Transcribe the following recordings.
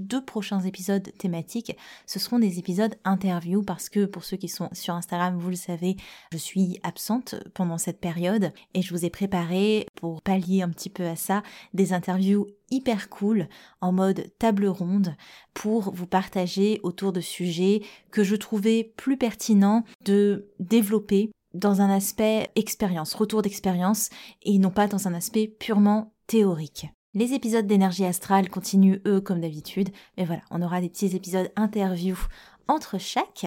deux prochains épisodes thématiques, ce seront des épisodes interview parce que pour ceux qui sont sur Instagram, vous le savez, je suis absente pendant cette période et je vous ai préparé pour pallier un petit peu à ça des interviews hyper cool en mode table ronde pour vous partager autour de sujets que je trouvais plus pertinents de développer dans un aspect expérience, retour d'expérience et non pas dans un aspect purement théorique. Les épisodes d'énergie astrale continuent eux comme d'habitude, mais voilà, on aura des petits épisodes interview entre chaque.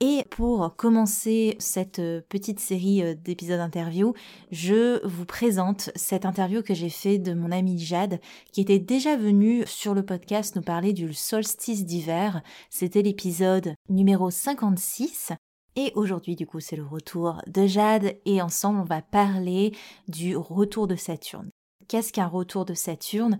Et pour commencer cette euh, petite série euh, d'épisodes interview, je vous présente cette interview que j'ai fait de mon amie Jade, qui était déjà venue sur le podcast nous parler du solstice d'hiver. C'était l'épisode numéro 56. Et aujourd'hui, du coup, c'est le retour de Jade et ensemble, on va parler du retour de Saturne. Qu'est-ce qu'un retour de Saturne?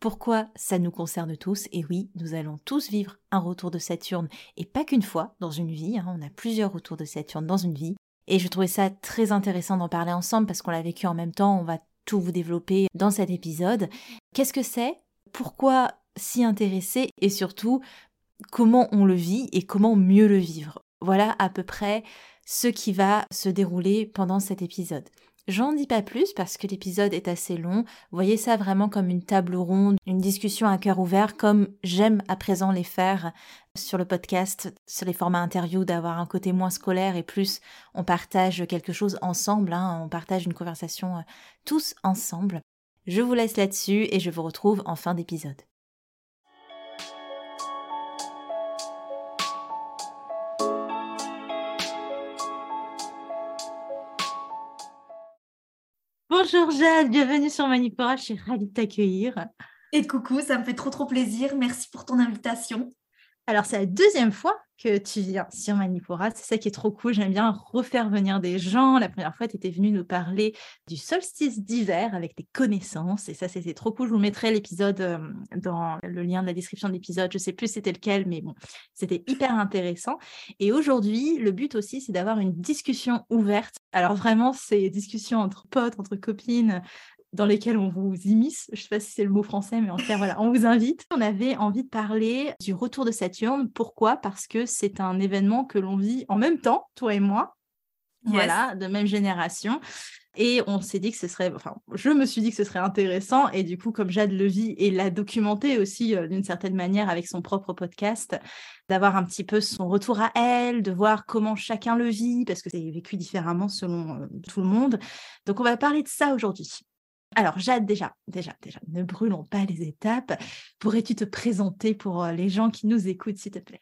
Pourquoi ça nous concerne tous? Et oui, nous allons tous vivre un retour de Saturne, et pas qu'une fois dans une vie, hein. on a plusieurs retours de Saturne dans une vie. Et je trouvais ça très intéressant d'en parler ensemble parce qu'on l'a vécu en même temps, on va tout vous développer dans cet épisode. Qu'est-ce que c'est? Pourquoi s'y intéresser? Et surtout, comment on le vit et comment mieux le vivre? Voilà à peu près ce qui va se dérouler pendant cet épisode. J'en dis pas plus parce que l'épisode est assez long. Voyez ça vraiment comme une table ronde, une discussion à cœur ouvert, comme j'aime à présent les faire sur le podcast, sur les formats interview, d'avoir un côté moins scolaire et plus on partage quelque chose ensemble, hein, on partage une conversation euh, tous ensemble. Je vous laisse là-dessus et je vous retrouve en fin d'épisode. Bonjour Jade, bienvenue sur Manipura, je suis ravie de t'accueillir. Et coucou, ça me fait trop trop plaisir, merci pour ton invitation. Alors c'est la deuxième fois tu viens sur Manipura, c'est ça qui est trop cool, j'aime bien refaire venir des gens. La première fois, tu étais venu nous parler du solstice d'hiver avec tes connaissances et ça c'était trop cool. Je vous mettrai l'épisode euh, dans le lien de la description de l'épisode, je sais plus c'était lequel, mais bon, c'était hyper intéressant. Et aujourd'hui, le but aussi, c'est d'avoir une discussion ouverte. Alors vraiment, c'est discussion entre potes, entre copines, dans lesquels on vous immisce. Je ne sais pas si c'est le mot français, mais en tout cas, voilà, on vous invite. On avait envie de parler du retour de Saturne. Pourquoi? Parce que c'est un événement que l'on vit en même temps, toi et moi. Voilà, de même génération. Et on s'est dit que ce serait, enfin, je me suis dit que ce serait intéressant. Et du coup, comme Jade le vit et l'a documenté aussi euh, d'une certaine manière avec son propre podcast, d'avoir un petit peu son retour à elle, de voir comment chacun le vit, parce que c'est vécu différemment selon euh, tout le monde. Donc, on va parler de ça aujourd'hui. Alors, Jade, déjà, déjà, déjà, ne brûlons pas les étapes. Pourrais-tu te présenter pour euh, les gens qui nous écoutent, s'il te plaît?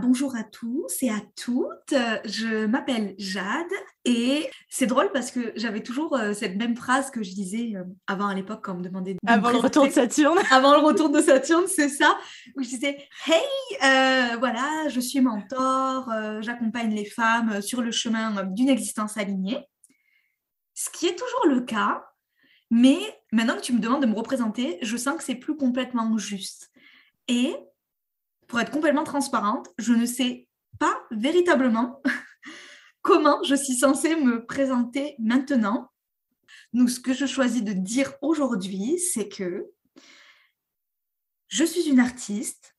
Bonjour à tous et à toutes, je m'appelle Jade et c'est drôle parce que j'avais toujours euh, cette même phrase que je disais euh, avant à l'époque quand on me demandait... avant le retour de Saturne. Avant le retour de Saturne, c'est ça, où je disais « Hey, voilà, je suis mentor, j'accompagne les femmes sur le chemin d'une existence alignée ». Ce qui est toujours le cas, mais maintenant que tu me demandes de me représenter, je sens que c'est plus complètement juste. Et pour être complètement transparente, je ne sais pas véritablement comment je suis censée me présenter maintenant. Donc, ce que je choisis de dire aujourd'hui, c'est que je suis une artiste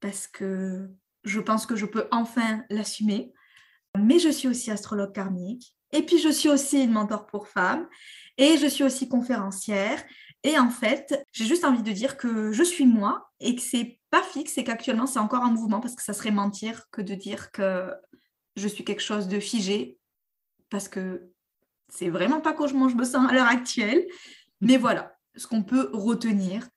parce que je pense que je peux enfin l'assumer, mais je suis aussi astrologue karmique. Et puis, je suis aussi une mentor pour femmes. Et je suis aussi conférencière. Et en fait, j'ai juste envie de dire que je suis moi et que c'est pas fixe et qu'actuellement c'est encore en mouvement parce que ça serait mentir que de dire que je suis quelque chose de figé parce que c'est vraiment pas comment je me sens à l'heure actuelle. Mais voilà, ce qu'on peut retenir,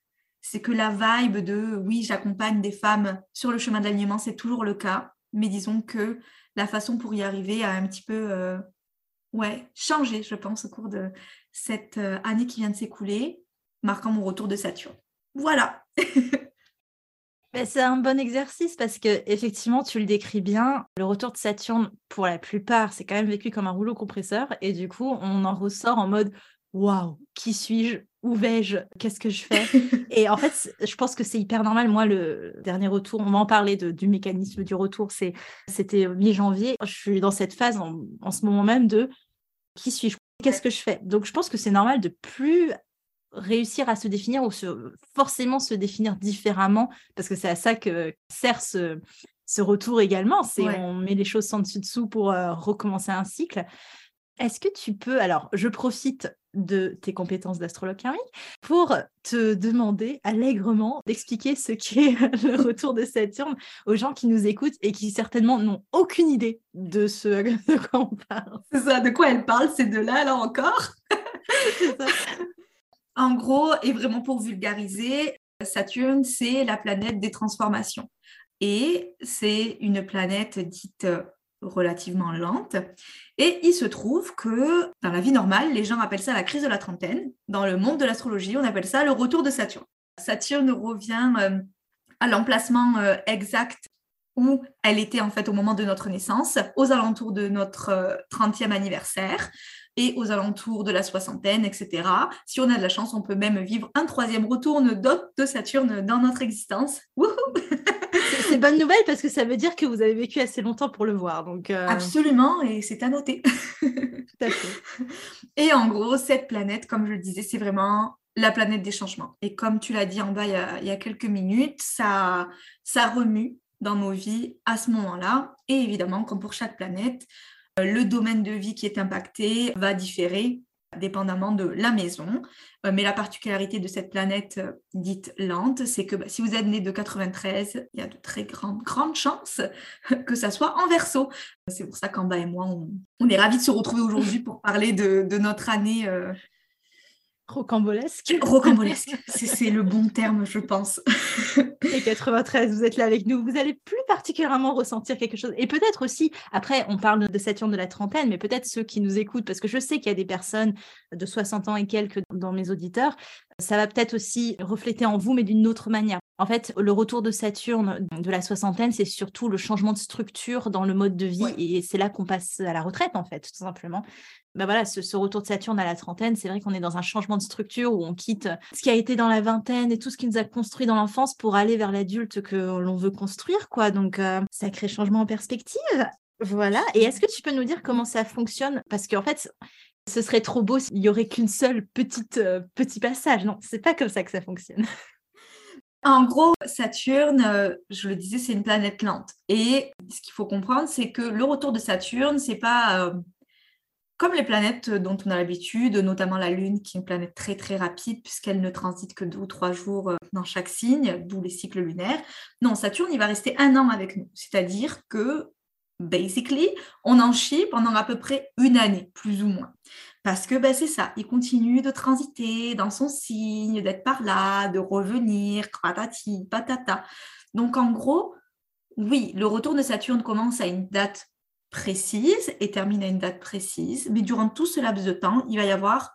c'est que la vibe de oui, j'accompagne des femmes sur le chemin de c'est toujours le cas. Mais disons que la façon pour y arriver a un petit peu euh, ouais, changé, je pense, au cours de cette euh, année qui vient de s'écouler, marquant mon retour de Saturne. Voilà. c'est un bon exercice parce que effectivement, tu le décris bien. Le retour de Saturne, pour la plupart, c'est quand même vécu comme un rouleau compresseur et du coup, on en ressort en mode waouh, qui suis-je? Où vais-je? Qu'est-ce que je fais? Et en fait, je pense que c'est hyper normal. Moi, le dernier retour, on va en parler du mécanisme du retour, c'était mi-janvier. Je suis dans cette phase en, ce moment même de qui suis-je? Qu'est-ce que je fais? Donc, je pense que c'est normal de plus réussir à se définir ou forcément se définir différemment, parce que c'est à ça que sert ce, retour également. C'est on met les choses sans dessus dessous pour euh, recommencer un cycle. Est-ce que tu peux, alors je profite de tes compétences d'astrologue karmique pour te demander allègrement d'expliquer ce qu'est le retour de Saturne aux gens qui nous écoutent et qui certainement n'ont aucune idée de ce de quoi on parle. C'est ça, de quoi elle parle, c'est de là là encore. en gros, et vraiment pour vulgariser, Saturne, c'est la planète des transformations. Et c'est une planète dite relativement lente. Et il se trouve que dans la vie normale, les gens appellent ça la crise de la trentaine. Dans le monde de l'astrologie, on appelle ça le retour de Saturne. Saturne revient euh, à l'emplacement euh, exact où elle était en fait au moment de notre naissance, aux alentours de notre 30e euh, anniversaire et aux alentours de la soixantaine, etc. Si on a de la chance, on peut même vivre un troisième retour de Saturne dans notre existence. c'est bonne nouvelle parce que ça veut dire que vous avez vécu assez longtemps pour le voir. Donc, euh, Absolument, et c'est à noter. Tout à fait. Et en gros, cette planète, comme je le disais, c'est vraiment la planète des changements. Et comme tu l'as dit en bas il y, a, quelques minutes, ça, ça remue dans nos vies à ce moment-là. Et évidemment, comme pour chaque planète, euh, le domaine de vie qui est impacté va différer dépendamment de la maison. Euh, mais la particularité de cette planète euh, dite lente, c'est que bah, si vous êtes né de 93, il y a de très grandes, grandes chances que ça soit en verso. C'est pour ça qu'Amba et moi, on, est ravis de se retrouver aujourd'hui pour parler de, notre année Rocambolesque. Rocambolesque, c'est le bon terme, je pense. Et 93, vous êtes là avec nous. Vous allez plus particulièrement ressentir quelque chose. Et peut-être aussi, après, on parle de Saturne de la trentaine, mais peut-être ceux qui nous écoutent, parce que je sais qu'il y a des personnes de 60 ans et quelques dans mes auditeurs, ça va peut-être aussi refléter en vous, mais d'une autre manière. En fait, le retour de Saturne de la soixantaine, c'est surtout le changement de structure dans le mode de vie. Et c'est là qu'on passe à la retraite, en fait, tout simplement. Ben voilà, ce, retour de Saturne à la trentaine, c'est vrai qu'on est dans un changement de structure où on quitte ce qui a été dans la vingtaine et tout ce qui nous a construit dans l'enfance pour aller vers l'adulte que l'on veut construire, quoi. Donc, euh, sacré changement en perspective. Voilà. Et est-ce que tu peux nous dire comment ça fonctionne? Parce qu'en fait, ce serait trop beau s'il y aurait qu'une seule petite euh, passage. Non, c'est pas comme ça que ça fonctionne. En gros, Saturne, euh, je le disais, c'est une planète lente. Et ce qu'il faut comprendre, c'est que le retour de Saturne, c'est pas euh, comme les planètes dont on a l'habitude, notamment la Lune, qui est une planète très très rapide puisqu'elle ne transite que deux ou trois jours dans chaque signe, d'où les cycles lunaires. Non, Saturne, il va rester un an avec nous. C'est-à-dire que, basically, on en chie pendant à peu près une année, plus ou moins. Parce que ben, c'est ça, il continue de transiter dans son signe, d'être par là, de revenir, patati, patata. Donc en gros, oui, le retour de Saturne commence à une date précise et termine à une date précise, mais durant tout ce laps de temps, il va y avoir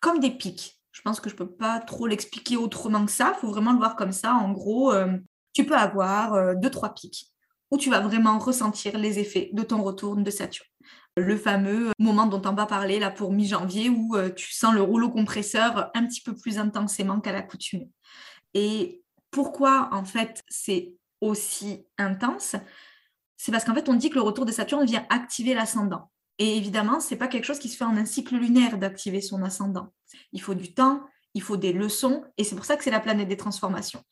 comme des pics. Je pense que je ne peux pas trop l'expliquer autrement que ça, il faut vraiment le voir comme ça. En gros, euh, tu peux avoir euh, deux, trois pics où tu vas vraiment ressentir les effets de ton retour de Saturne le fameux moment dont on va parler là pour mi-janvier où euh, tu sens le rouleau compresseur un petit peu plus intensément qu'à l'accoutumée. Et pourquoi en fait c'est aussi intense? C'est parce qu'en fait on dit que le retour de Saturne vient activer l'ascendant. Et évidemment, c'est pas quelque chose qui se fait en un cycle lunaire d'activer son ascendant. Il faut du temps, il faut des leçons, et c'est pour ça que c'est la planète des transformations.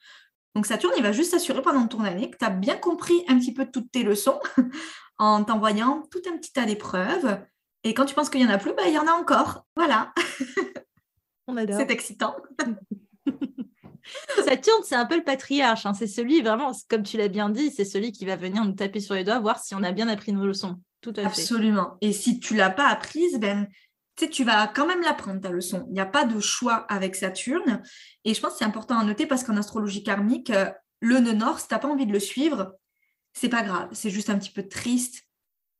Donc Saturne, il va juste s'assurer pendant ton année que tu as bien compris un petit peu toutes tes leçons en t'envoyant tout un petit tas d'épreuves. Et quand tu penses qu'il n'y en a plus, bah, il y en a encore. Voilà. On adore. C'est excitant. Saturne, c'est un peu le patriarche. Hein. C'est celui, vraiment, comme tu l'as bien dit, c'est celui qui va venir nous taper sur les doigts, voir si on a bien appris nos leçons. tout à fait. Absolument. Et si tu l'as pas apprise, ben, tu vas quand même l'apprendre, ta leçon. Il n'y a pas de choix avec Saturne. Et je pense que c'est important à noter parce qu'en astrologie karmique, euh, le nœud nord, si tu n'as pas envie de le suivre, c'est pas grave. C'est juste un petit peu triste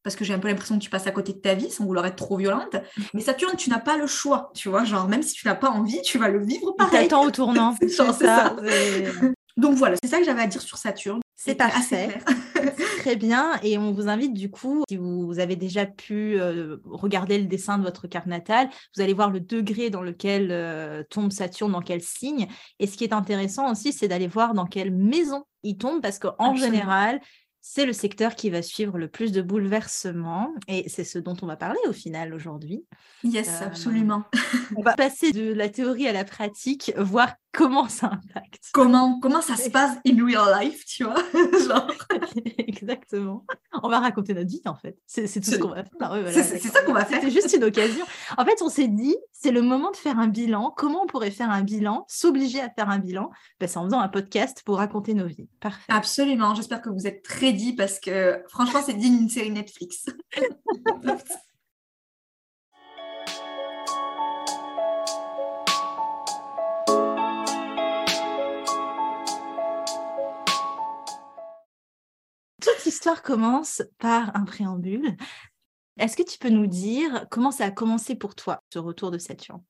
parce que j'ai un peu l'impression que tu passes à côté de ta vie sans vouloir être trop violente. Mais Saturne, tu n'as pas le choix, tu vois. Genre, même si tu n'as pas envie, tu vas le vivre pareil. temps au tournant. c'est ça. Donc voilà, c'est ça que j'avais à dire sur Saturne. C'est parfait. Très bien. Et on vous invite du coup, si vous avez déjà pu euh, regarder le dessin de votre carte natale, vous allez voir le degré dans lequel euh, tombe Saturne, dans quel signe. Et ce qui est intéressant aussi, c'est d'aller voir dans quelle maison il tombe, parce qu'en général, c'est le secteur qui va suivre le plus de bouleversements et c'est ce dont on va parler au final aujourd'hui. Yes, euh, absolument. on va passer de la théorie à la pratique, voir comment ça impacte? Comment, comment ça se passe in real life, tu vois? Exactement. On va raconter notre vie en fait. C'est tout ce qu'on va faire. c'est ça qu'on va faire. C'est juste une occasion. En fait, on s'est dit, c'est le moment de faire un bilan. Comment on pourrait faire un bilan, s'obliger à faire un bilan? Ben, C'est en faisant un podcast pour raconter nos vies. Parfait. Absolument. J'espère que vous êtes très dit parce que franchement, c'est digne d'une série Netflix. Toute histoire commence par un préambule. Est-ce que tu peux nous dire comment ça a commencé pour toi, ce retour de Saturne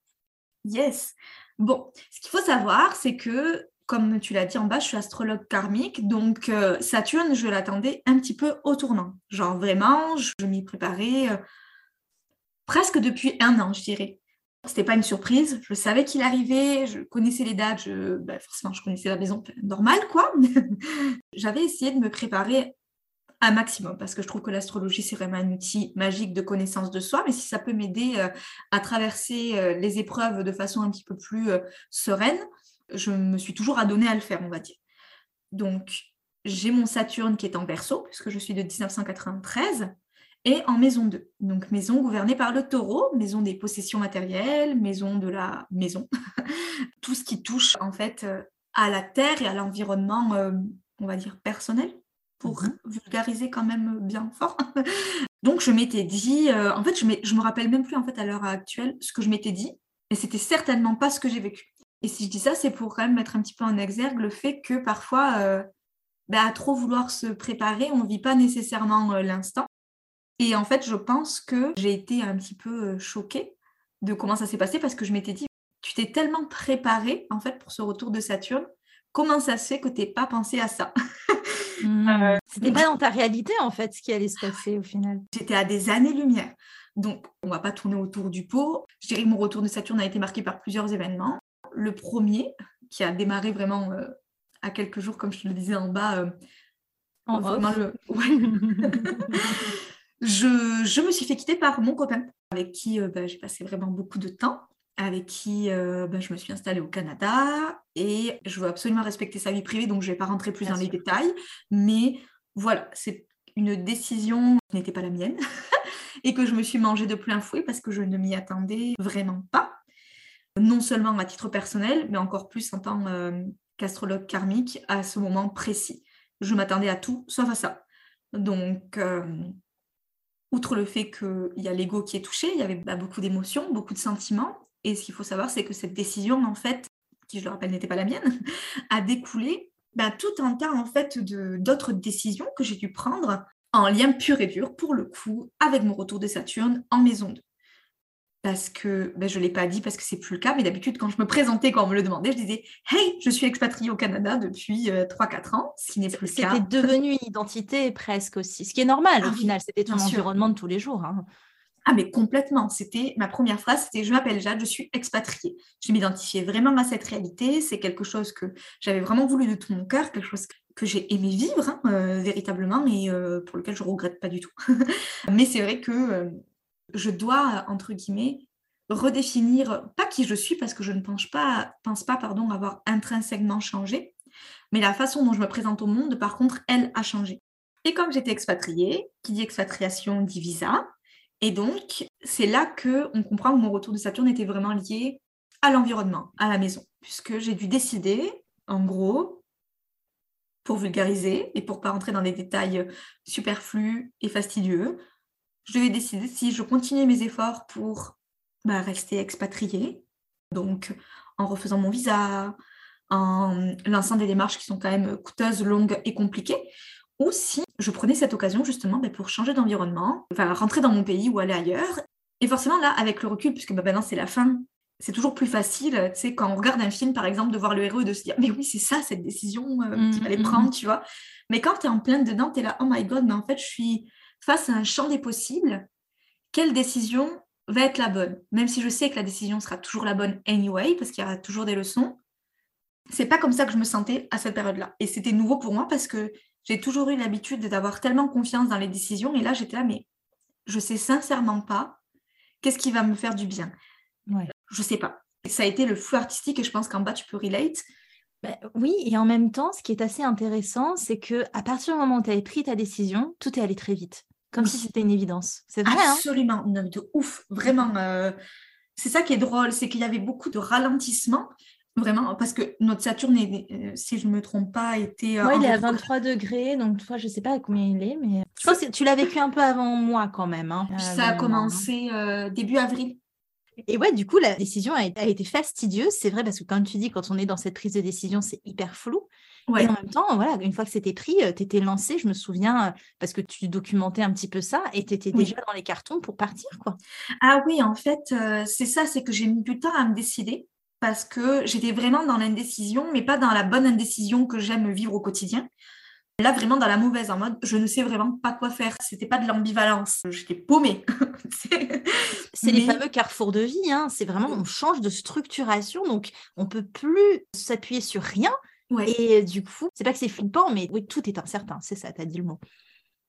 Yes. Bon, ce qu'il faut savoir, c'est que comme tu l'as dit en bas, je suis astrologue karmique, donc euh, Saturne, je l'attendais un petit peu au tournant. Genre vraiment, je, m'y préparais euh, presque depuis un an, je dirais. C'était pas une surprise, je savais qu'il arrivait, je connaissais les dates, ben, forcément je connaissais la maison normale quoi. J'avais essayé de me préparer maximum parce que je trouve que l'astrologie c'est vraiment un outil magique de connaissance de soi, mais si ça peut m'aider euh, à traverser les épreuves de façon un petit peu plus sereine, je me suis toujours adonnée à le faire, on va dire. Donc, j'ai mon Saturne qui est en verso, puisque je suis de 1993, et en maison 2. Donc, maison gouvernée par le taureau, maison des possessions matérielles, maison de la maison. Tout ce qui touche, en fait, euh, à la terre et à l'environnement, euh, on va dire, personnel, pour mhm. vulgariser quand même bien fort. Donc, je m'étais dit, euh, en fait, je, je me rappelle même plus, en fait, à l'heure actuelle, ce que je m'étais dit, et c'était certainement pas ce que j'ai vécu. Et si je dis ça, c'est pour quand même mettre un petit peu en exergue le fait que parfois, euh, bah, à trop vouloir se préparer, on ne vit pas nécessairement euh, l'instant. Et en fait, je pense que j'ai été un petit peu choquée de comment ça s'est passé parce que je m'étais dit, tu t'es tellement préparée en fait pour ce retour de Saturne, comment ça se fait que tu n'aies pas pensé à ça? Mmh. C'était pas dans ta réalité en fait ce qui allait se passer au final. J'étais à des années-lumière. Donc, on ne va pas tourner autour du pot. Je dirais que mon retour de Saturne a été marqué par plusieurs événements le premier, qui a démarré vraiment euh, à quelques jours, comme je te le disais en bas. Euh, en je, me suis fait quitter par mon copain, avec qui euh, bah, j'ai passé vraiment beaucoup de temps, avec qui bah, je me suis installée au Canada, et je veux absolument respecter sa vie privée, donc je ne vais pas rentrer plus dans les détails, mais voilà, c'est une décision qui n'était pas la mienne, et que je me suis mangée de plein fouet parce que je ne m'y attendais vraiment pas non seulement à titre personnel, mais encore plus en tant euh, qu'astrologue karmique à ce moment précis. Je m'attendais à tout sauf à ça. Donc, euh, outre le fait qu'il y a l'ego qui est touché, il y avait bah, beaucoup d'émotions, beaucoup de sentiments. Et ce qu'il faut savoir, c'est que cette décision, en fait, qui je le rappelle n'était pas la mienne, a découlé bah, tout un tas en fait d'autres décisions que j'ai dû prendre en lien pur et dur, pour le coup, avec mon retour de Saturne en maison 2 parce que ben, je ne l'ai pas dit parce que c'est plus le cas, mais d'habitude, quand je me présentais, quand on me le demandait, je disais Hey, je suis expatriée au Canada depuis 3-4 euh, ans, ce qui n'est plus le cas. C'était devenu une identité presque aussi, ce qui est normal au ah final, c'était ton environnement de tous les jours. Hein. Ah, mais complètement. C'était ma première phrase, c'était je m'appelle Jade, je suis expatriée. Je m'identifiais vraiment à cette réalité. C'est quelque chose que j'avais vraiment voulu de tout mon cœur, quelque chose que j'ai aimé vivre hein, euh, véritablement et euh, pour lequel je regrette pas du tout. mais c'est vrai que je dois, entre guillemets, redéfinir, pas qui je suis, parce que je ne pense pas, pense pas pardon, avoir intrinsèquement changé, mais la façon dont je me présente au monde, par contre, elle a changé. Et comme j'étais expatriée, qui dit expatriation dit visa, et donc c'est là que on comprend que mon retour de Saturne était vraiment lié à l'environnement, à la maison, puisque j'ai dû décider, en gros, pour vulgariser et pour pas rentrer dans des détails superflus et fastidieux, je devais décider si je continuais mes efforts pour bah, rester expatriée, donc en refaisant mon visa, en lançant des démarches qui sont quand même coûteuses, longues et compliquées, ou si je prenais cette occasion justement bah, pour changer d'environnement, enfin rentrer dans mon pays ou aller ailleurs. Et forcément là, avec le recul, puisque bah, maintenant c'est la fin, c'est toujours plus facile, tu sais, quand on regarde un film par exemple, de voir le héros et de se dire mais oui c'est ça cette décision euh, qu'il fallait mmh, mmh, prendre, mmh. tu vois. Mais quand tu es en plein dedans, tu es là, oh my god, mais en fait je suis face à un champ des possibles. Quelle décision va être la bonne? Même si je sais que la décision sera toujours la bonne anyway, parce qu'il y aura toujours des leçons. C'est pas comme ça que je me sentais à cette période-là. Et c'était nouveau pour moi parce que j'ai toujours eu l'habitude d'avoir tellement confiance dans les décisions. Et là, j'étais là, mais je sais sincèrement pas qu'est-ce qui va me faire du bien. Ouais. Je sais pas. Ça a été le flou artistique et je pense qu'en bas, tu peux relate. Ben oui, et en même temps, ce qui est assez intéressant, c'est que à partir du moment où tu avais pris ta décision, tout est allé très vite, comme si c'était une évidence. C'est vrai. Hein? Absolument, de ouf, vraiment. Euh, c'est ça qui est drôle, c'est qu'il y avait beaucoup de ralentissement. Vraiment, parce que notre Saturne, euh, si je ne me trompe pas, était. Oui, il est à 23 degrés, donc toi, je ne sais pas à combien il est, mais je pense que tu l'as vécu un peu avant moi quand même. Hein. Ça a commencé euh, début avril. Et ouais, du coup, la décision a, été fastidieuse. C'est vrai, parce que comme tu dis, quand on est dans cette prise de décision, c'est hyper flou. Et en même temps, voilà, une fois que c'était pris, euh, tu étais lancé, je me souviens, parce que tu documentais un petit peu ça, et tu étais déjà dans les cartons pour partir, quoi. Ah oui, en fait, c'est ça, c'est que j'ai mis du temps à me décider parce que j'étais vraiment dans l'indécision, mais pas dans la bonne indécision que j'aime vivre au quotidien. Là, vraiment dans la mauvaise, en mode, je ne sais vraiment pas quoi faire. C'était pas de l'ambivalence. J'étais paumée. c'est les fameux carrefours de vie. Hein. C'est vraiment, on change de structuration, donc on peut plus s'appuyer sur rien. Et du coup, c'est pas que c'est flippant, mais oui, tout est incertain. C'est ça, tu as dit le mot.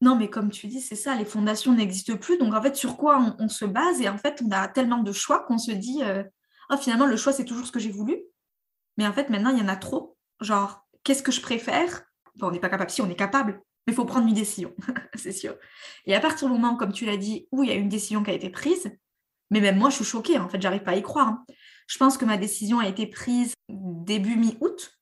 Non, mais comme tu dis, c'est ça, les fondations n'existent plus. Donc, en fait, sur quoi on, se base? Et en fait, on a tellement de choix qu'on se dit, euh, oh, finalement, le choix, c'est toujours ce que j'ai voulu. Mais en fait, maintenant, il y en a trop. Genre, qu'est-ce que je préfère? On n'est pas capable, si on est capable, mais il faut prendre une décision, c'est sûr. Et à partir du moment, comme tu l'as dit, où il y a une décision qui a été prise, mais même moi, je suis choquée, en fait, j'arrive pas à y croire. Hein. Je pense que ma décision a été prise début mi-août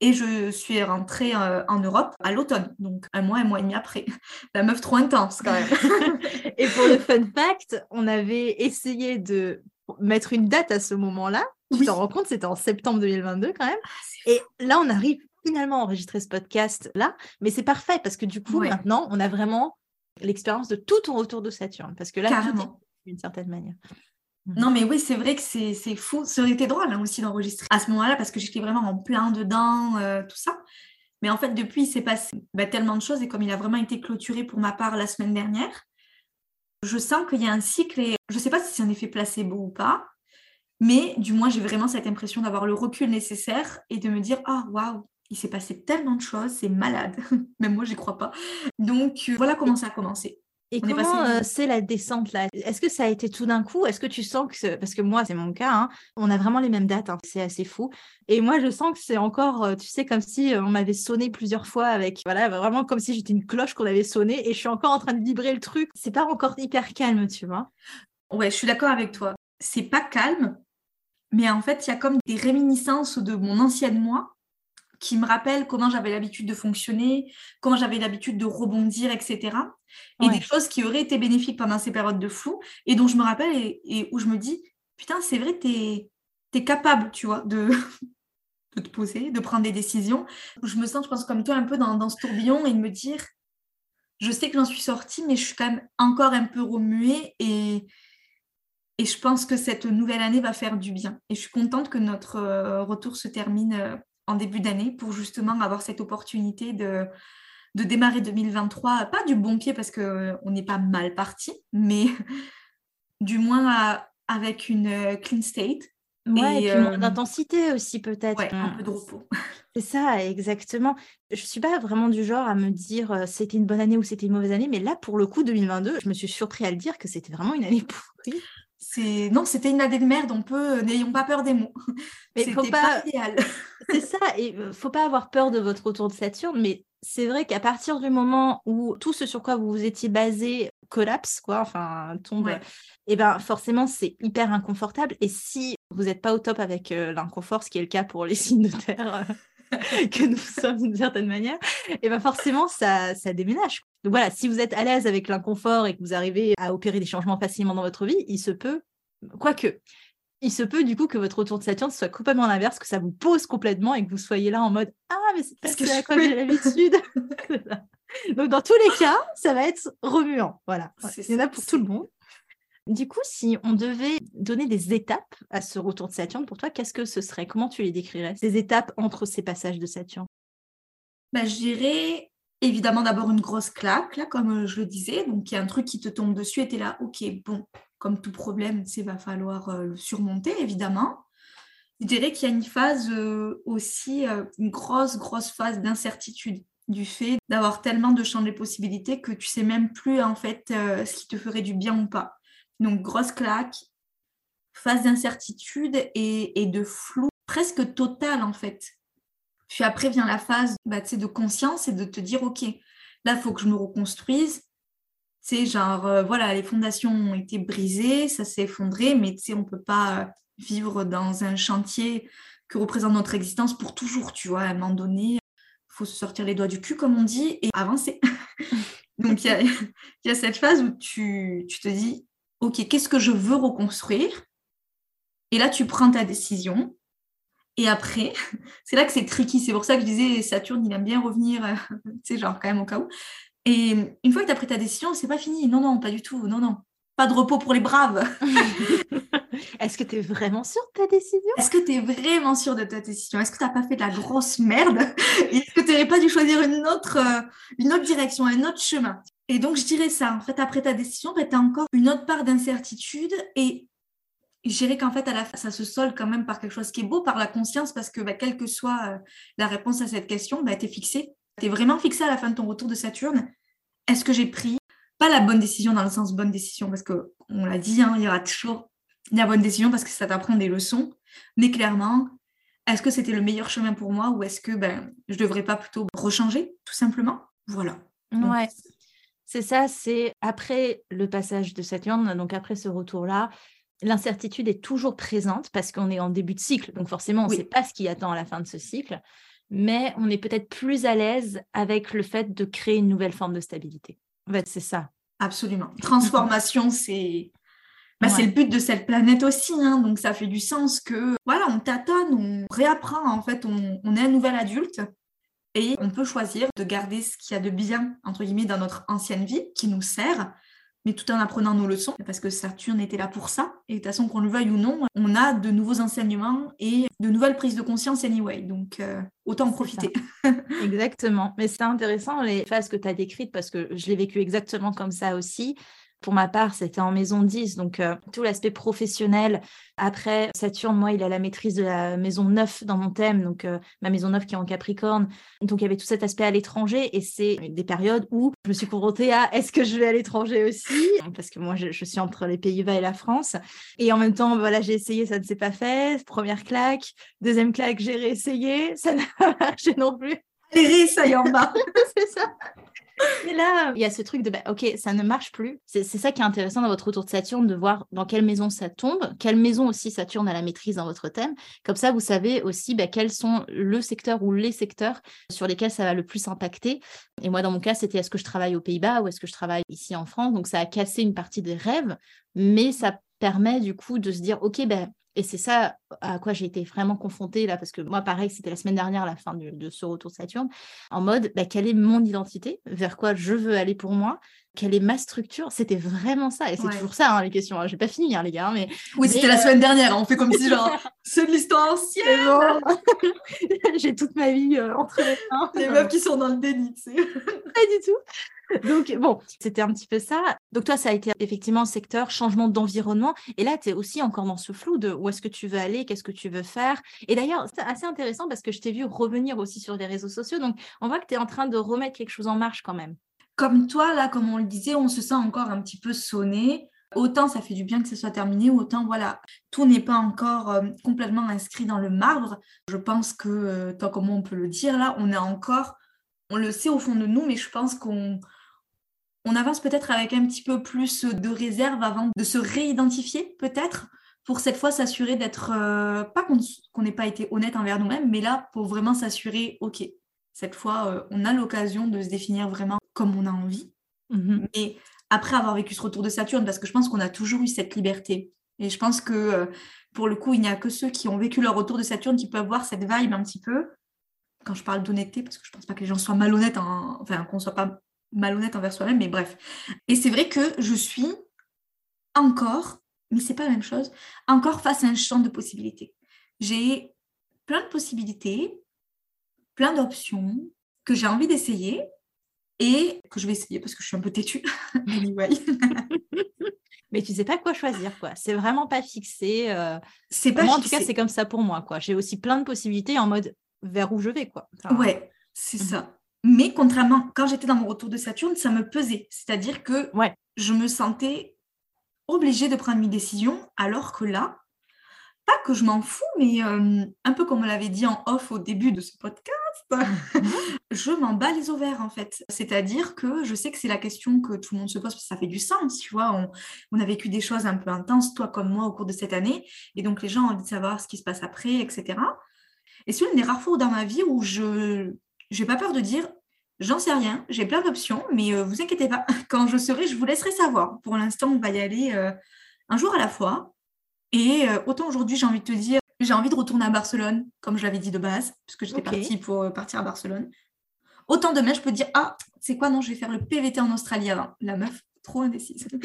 et je suis rentrée euh, en Europe à l'automne, donc un mois, un mois et demi après. La meuf trop intense quand même. et pour le fun fact, on avait essayé de mettre une date à ce moment-là. Tu t'en rends compte, c'était en septembre 2022 quand même. Ah, et là, on arrive finalement enregistrer ce podcast là, mais c'est parfait parce que du coup, maintenant, on a vraiment l'expérience de tout ton retour de Saturne parce que là, Carrément. d'une certaine manière. Mhm. Non, mais oui, c'est vrai que c'est fou. Ça aurait été drôle hein, aussi d'enregistrer à ce moment-là parce que j'étais vraiment en plein dedans, euh, tout ça. Mais en fait, depuis, il s'est passé bah, tellement de choses et comme il a vraiment été clôturé pour ma part la semaine dernière, je sens qu'il y a un cycle et je ne sais pas si c'est un effet placebo ou pas, mais du moins, j'ai vraiment cette impression d'avoir le recul nécessaire et de me dire Ah, waouh, il s'est passé tellement de choses, c'est malade. Même moi, j'y crois pas. Donc, euh, voilà comment ça a commencé. Et comment euh, c'est la descente là? Est-ce que ça a été tout d'un coup? Est-ce que tu sens que parce que moi c'est mon cas, hein, on a vraiment les mêmes dates, hein, c'est assez fou. Et moi je sens que c'est encore, euh, tu sais, comme si on m'avait sonné plusieurs fois avec, voilà, vraiment comme si j'étais une cloche qu'on avait sonné et je suis encore en train de vibrer le truc. C'est pas encore hyper calme, tu vois? Ouais, je suis d'accord avec toi. C'est pas calme, mais en fait il y a comme des réminiscences de mon ancienne moi qui me rappellent comment j'avais l'habitude de fonctionner, comment j'avais l'habitude de rebondir, etc. Et des choses qui auraient été bénéfiques pendant ces périodes de flou et dont je me rappelle et, où je me dis, putain, c'est vrai, tu es, es, capable, tu vois, de, de, te poser, de prendre des décisions. Je me sens, je pense, comme toi, un peu dans, dans ce tourbillon et de me dire, je sais que j'en suis sortie, mais je suis quand même encore un peu remuée et, et je pense que cette nouvelle année va faire du bien. Et je suis contente que notre euh, retour se termine euh, en début d'année pour justement avoir cette opportunité de, de démarrer 2023, pas du bon pied parce qu'on n'est pas mal parti, mais du moins avec une euh, clean state. Ouais, et, puis moins euh, d'intensité aussi peut-être. Ouais, un peu de repos. C'est ça, exactement. Je ne suis pas vraiment du genre à me dire euh, c'était une bonne année ou c'était une mauvaise année, mais là, pour le coup, 2022, je me suis surpris à le dire que c'était vraiment une année pourrie c'est non, c'était une année de merde. On peut, n'ayons pas peur des mots. Mais faut pas, idéal. c'est ça. Et euh, faut pas avoir peur de votre retour de Saturne. Mais c'est vrai qu'à partir du moment où tout ce sur quoi vous vous étiez basé collapse, quoi, enfin tombe, et eh ben forcément c'est hyper inconfortable. Et si vous n'êtes pas au top avec euh, l'inconfort, ce qui est le cas pour les signes de terre. que nous sommes d'une certaine manière, et ben forcément, ça, ça déménage. Donc voilà, si vous êtes à l'aise avec l'inconfort et que vous arrivez à opérer des changements facilement dans votre vie, il se peut, quoique, il se peut du coup que votre retour de Saturne soit complètement l'inverse, que ça vous pose complètement et que vous soyez là en mode Ah, mais c'est parce que à quoi j'ai l'habitude. Donc, dans tous les cas, ça va être remuant. Voilà. Il y en a pour tout le monde. Du coup, si on devait donner des étapes à ce retour de Saturne, pour toi, qu'est-ce que ce serait? Comment tu les décrirais? Ces étapes entre ces passages de Saturne? Bah, Je dirais évidemment d'abord une grosse claque, là, comme euh, je le disais. Donc, il y a un truc qui te tombe dessus et tu es là, ok, bon, comme tout problème, il va falloir euh, le surmonter, évidemment. Je dirais qu'il y a une phase euh, aussi, une grosse, grosse phase d'incertitude du fait d'avoir tellement de champs de possibilités que tu sais même plus en fait ce qui te ferait du bien ou pas. Donc, grosse claque, phase d'incertitude et, de flou presque total en fait. Puis après vient la phase bah, de conscience et de te dire, OK, là, il faut que je me reconstruise. C'est genre, euh, voilà, les fondations ont été brisées, ça s'est effondré, mais on ne peut pas vivre dans un chantier que représente notre existence pour toujours, tu vois. À un moment donné, il faut se sortir les doigts du cul, comme on dit, et avancer. Donc, il y, a, cette phase où tu te dis, OK, qu'est-ce que je veux reconstruire? Et là, tu prends ta décision. Et après, c'est là que c'est tricky. C'est pour ça que je disais, Saturne, il aime bien revenir, euh, tu sais, genre quand même au cas où. Et une fois que tu as pris ta décision, c'est pas fini. Non, non, pas du tout. Non, non. Pas de repos pour les braves. Est-ce que tu es vraiment sûr de ta décision? Est-ce que tu es vraiment sûr de ta décision? Est-ce que tu n'as pas fait de la grosse merde? Est-ce que tu n'aurais pas dû choisir une autre, euh, une autre direction, un autre chemin? Et donc, je dirais ça. En fait, après ta décision, ben, tu as encore une autre part d'incertitude et je dirais qu'en fait, à la fin, ça se solde quand même par quelque chose qui est beau, par la conscience, parce que ben, quelle que soit euh, la réponse à cette question, ben, tu es fixé. Tu es vraiment fixé à la fin de ton retour de Saturne. Est-ce que j'ai pris pas la bonne décision dans le sens bonne décision, parce qu'on l'a dit, hein, il y aura toujours la bonne décision parce que ça t'apprend des leçons, mais clairement, est-ce que c'était le meilleur chemin pour moi ou est-ce que ben, je devrais pas plutôt rechanger, tout simplement? Voilà. Ouais. C'est ça, c'est après le passage de Saturne, donc après ce retour-là, l'incertitude est toujours présente parce qu'on est en début de cycle. Donc forcément, on ne sait pas ce qui attend à la fin de ce cycle, mais on est peut-être plus à l'aise avec le fait de créer une nouvelle forme de stabilité. En fait, c'est ça. Absolument. Transformation, c'est bah, c'est le but de cette planète aussi. Hein. Donc ça fait du sens que voilà, on tâtonne, on réapprend. En fait, on, on est un nouvel adulte et on peut choisir de garder ce qu'il y a de bien, entre guillemets, dans notre ancienne vie, qui nous sert, mais tout en apprenant nos leçons, parce que Saturne était là pour ça. Et de toute façon, qu'on le veuille ou non, on a de nouveaux enseignements et de nouvelles prises de conscience anyway. Donc, euh, autant en profiter. exactement. Mais c'est intéressant les phases que tu as décrites, parce que je l'ai vécu exactement comme ça aussi. Pour ma part, c'était en maison 10, donc euh, tout l'aspect professionnel. Après, Saturne, moi, il a la maîtrise de la maison 9 dans mon thème, donc euh, ma maison 9 qui est en Capricorne. Donc il y avait tout cet aspect à l'étranger et c'est des périodes où je me suis confrontée à est-ce que je vais à l'étranger aussi? Parce que moi, je, suis entre les Pays-Bas et la France. Et en même temps, voilà, j'ai essayé, ça ne s'est pas fait. Première claque, deuxième claque, j'ai réessayé, ça n'a pas marché non plus. Allez, ça y en bas. c'est ça. Et là, il y a ce truc de, bah, ok, ça ne marche plus. C'est ça qui est intéressant dans votre retour de Saturne, de voir dans quelle maison ça tombe, quelle maison aussi Saturne a la maîtrise dans votre thème. Comme ça, vous savez aussi bah, quels sont le secteur ou les secteurs sur lesquels ça va le plus impacter. Et moi, dans mon cas, c'était est-ce que je travaille aux Pays-Bas ou est-ce que je travaille ici en France? Donc, ça a cassé une partie des rêves, mais ça permet du coup de se dire, ok, ben, et c'est ça à quoi j'ai été vraiment confrontée là, parce que moi, pareil, c'était la semaine dernière, la fin de, ce retour Saturne, en mode, bah, quelle est mon identité, vers quoi je veux aller pour moi, quelle est ma structure C'était vraiment ça. Et c'est toujours ça, hein, les questions. Hein. Je n'ai pas fini, hein, les gars. Mais, oui, c'était la semaine dernière. On fait comme si, genre, c'est de l'histoire ancienne. J'ai toute ma vie euh, entre les mains. Les meufs qui sont dans le déni, tu sais. pas du tout. Donc, bon, c'était un petit peu ça. Donc, toi, ça a été effectivement secteur changement d'environnement. Et là, tu es aussi encore dans ce flou de où est-ce que tu veux aller, qu'est-ce que tu veux faire. Et d'ailleurs, c'est assez intéressant parce que je t'ai vu revenir aussi sur les réseaux sociaux. Donc, on voit que tu es en train de remettre quelque chose en marche quand même. Comme toi, là, comme on le disait, on se sent encore un petit peu sonné. Autant ça fait du bien que ce soit terminé, autant voilà, tout n'est pas encore euh, complètement inscrit dans le marbre. Je pense que, euh, tant comment on peut le dire, là, on est encore, on le sait au fond de nous, mais je pense qu'on on avance peut-être avec un petit peu plus de réserve avant de se réidentifier, peut-être, pour cette fois s'assurer d'être, euh, pas qu'on n'ait pas été honnête envers nous-mêmes, mais là, pour vraiment s'assurer, ok, cette fois, euh, on a l'occasion de se définir vraiment comme on a envie. Mhm. Et après avoir vécu ce retour de Saturne, parce que je pense qu'on a toujours eu cette liberté. Et je pense que euh, pour le coup, il n'y a que ceux qui ont vécu leur retour de Saturne qui peuvent voir cette vibe un petit peu. Quand je parle d'honnêteté, parce que je ne pense pas que les gens soient malhonnêtes, enfin qu'on ne soit pas malhonnête envers soi-même, mais bref. Et c'est vrai que je suis encore, mais c'est pas la même chose, encore face à un champ de possibilités. J'ai plein de possibilités, plein d'options que j'ai envie d'essayer et que je vais essayer parce que je suis un peu têtue. mais tu sais pas quoi choisir, quoi. C'est vraiment pas fixé. Euh. C'est pas moi, en tout cas, c'est comme ça pour moi, quoi. J'ai aussi plein de possibilités en mode vers où je vais, quoi. ouais, c'est mhm. ça. Mais contrairement, quand j'étais dans mon retour de Saturne, ça me pesait. C'est-à-dire que ouais. je me sentais obligée de prendre mes décisions, alors que là, pas que je m'en fous, mais euh, un peu comme on l'avait dit en off au début de ce podcast, je m'en bats les ovaires en fait. C'est-à-dire que je sais que c'est la question que tout le monde se pose parce que ça fait du sens, tu vois. On, on, a vécu des choses un peu intenses, toi comme moi, au cours de cette année, et donc les gens ont envie de savoir ce qui se passe après, etc. Et c'est une des rares fois dans ma vie où je n'ai pas peur de dire J'en sais rien, j'ai plein d'options, mais euh, vous inquiétez pas, quand je serai, je vous laisserai savoir. Pour l'instant, on va y aller euh, un jour à la fois. Et euh, autant aujourd'hui, j'ai envie de te dire, j'ai envie de retourner à Barcelone, comme je l'avais dit de base, puisque j'étais partie pour partir à Barcelone. Autant demain, je peux dire, ah, c'est quoi, non, je vais faire le PVT en Australie avant. La meuf, trop indécise.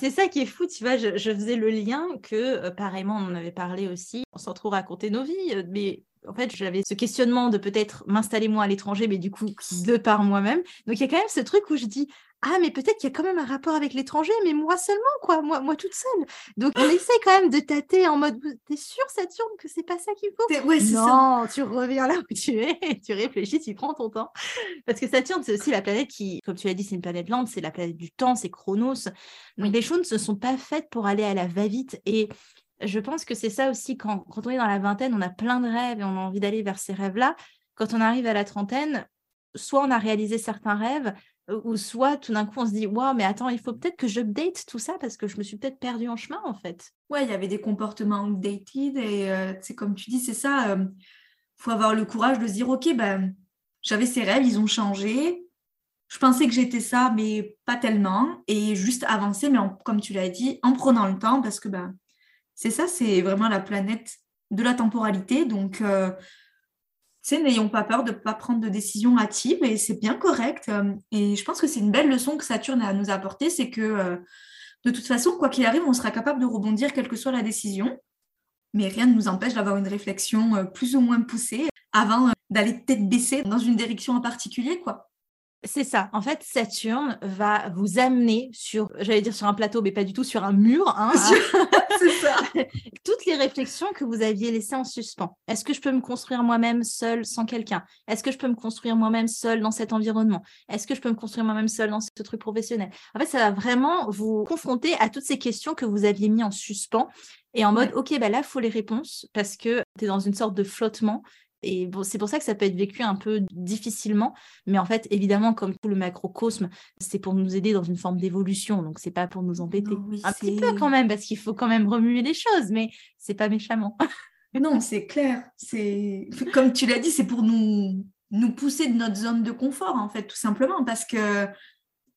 C'est ça qui est fou, tu vois, je, je faisais le lien que, pareillement, on en avait parlé aussi, on s'en trouve raconter nos vies, mais en fait, j'avais ce questionnement de peut-être m'installer moi à l'étranger, mais du coup, de par moi-même. Donc, il y a quand même ce truc où je dis, ah, mais peut-être qu'il y a quand même un rapport avec l'étranger, mais moi seulement, quoi, moi, moi toute seule. Donc, on essaie quand même de tâter en mode, t'es sûr, Saturne, que c'est pas ça qu'il faut? Ouais, Non, tu reviens là où tu es, tu réfléchis, tu prends ton temps. Parce que Saturne, c'est aussi la planète qui, comme tu l'as dit, c'est une planète lente, c'est la planète du temps, c'est Chronos. Donc, les choses ne sont pas faites pour aller à la va-vite. Et je pense que c'est ça aussi, quand, on est dans la vingtaine, on a plein de rêves et on a envie d'aller vers ces rêves-là. Quand on arrive à la trentaine, soit on a réalisé certains rêves, ou soit tout d'un coup on se dit waouh mais attends il faut peut-être que j'update tout ça parce que je me suis peut-être perdue en chemin en fait. Ouais il y avait des comportements outdated et euh, c'est comme tu dis c'est ça euh, faut avoir le courage de se dire ok ben j'avais ces rêves ils ont changé. Je pensais que j'étais ça mais pas tellement. Et juste avancer mais comme tu l'as dit en prenant le temps parce que ben c'est ça, c'est vraiment la planète de la temporalité. Donc, euh, n'ayons pas peur de ne pas prendre de décision hâtive et c'est bien correct. Euh, et je pense que c'est une belle leçon que Saturne a à nous apporter, c'est que euh, de toute façon, quoi qu'il arrive, on sera capable de rebondir quelle que soit la décision. Mais rien ne nous empêche d'avoir une réflexion euh, plus ou moins poussée avant d'aller tête baissée dans une direction en particulier, quoi. C'est ça. En fait, Saturne va vous amener sur, j'allais dire sur un plateau, mais pas du tout sur un mur. Hein, c'est ça. Toutes les réflexions que vous aviez laissées en suspens. Est-ce que je peux me construire moi-même seul sans quelqu'un? Est-ce que je peux me construire moi-même seul dans cet environnement? Est-ce que je peux me construire moi-même seul dans ce truc professionnel? En fait, ça va vraiment vous confronter à toutes ces questions que vous aviez mis en suspens et en mode, OK, bah là, il faut les réponses parce que tu es dans une sorte de flottement et bon, c'est pour ça que ça peut être vécu un peu difficilement. Mais en fait, évidemment, comme tout le macrocosme, c'est pour nous aider dans une forme d'évolution. Donc, c'est pas pour nous embêter. un petit peu quand même, parce qu'il faut quand même remuer les choses, mais c'est pas méchamment. non, c'est clair. C'est comme tu l'as dit, c'est pour nous nous pousser de notre zone de confort, en fait, tout simplement, parce que